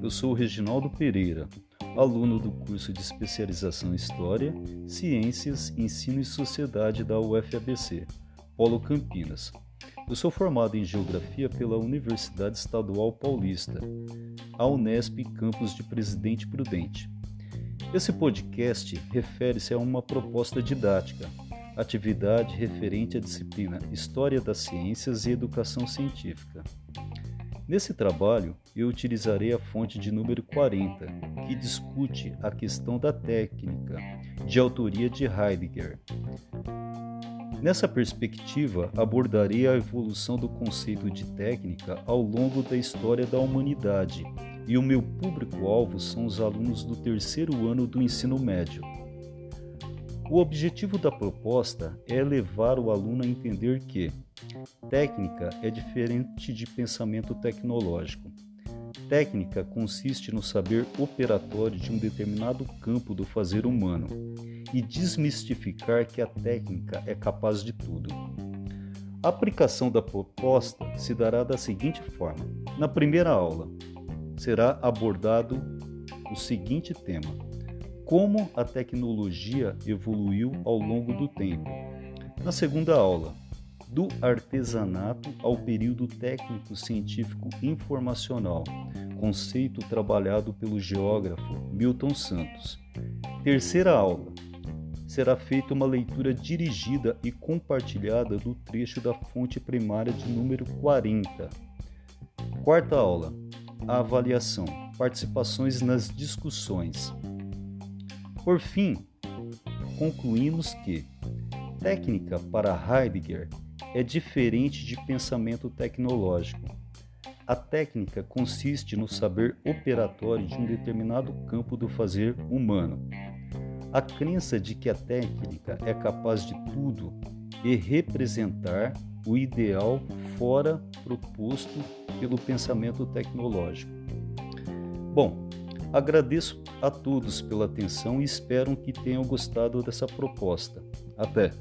eu sou Reginaldo Pereira, aluno do curso de especialização em História, Ciências, Ensino e Sociedade da UFABC, Polo Campinas. Eu sou formado em Geografia pela Universidade Estadual Paulista, a Unesp Campus de Presidente Prudente. Esse podcast refere-se a uma proposta didática, atividade referente à disciplina História das Ciências e Educação Científica. Nesse trabalho, eu utilizarei a fonte de número 40, que discute a questão da técnica, de autoria de Heidegger. Nessa perspectiva, abordarei a evolução do conceito de técnica ao longo da história da humanidade, e o meu público-alvo são os alunos do terceiro ano do ensino médio. O objetivo da proposta é levar o aluno a entender que técnica é diferente de pensamento tecnológico. Técnica consiste no saber operatório de um determinado campo do fazer humano e desmistificar que a técnica é capaz de tudo. A aplicação da proposta se dará da seguinte forma: na primeira aula, será abordado o seguinte tema: como a tecnologia evoluiu ao longo do tempo. Na segunda aula, do artesanato ao período técnico científico informacional, conceito trabalhado pelo geógrafo Milton Santos. Terceira aula. Será feita uma leitura dirigida e compartilhada do trecho da fonte primária de número 40. Quarta aula. A avaliação. Participações nas discussões. Por fim, concluímos que técnica para Heidegger é diferente de pensamento tecnológico. A técnica consiste no saber operatório de um determinado campo do fazer humano. A crença de que a técnica é capaz de tudo e representar o ideal fora proposto pelo pensamento tecnológico. Bom, Agradeço a todos pela atenção e espero que tenham gostado dessa proposta. Até!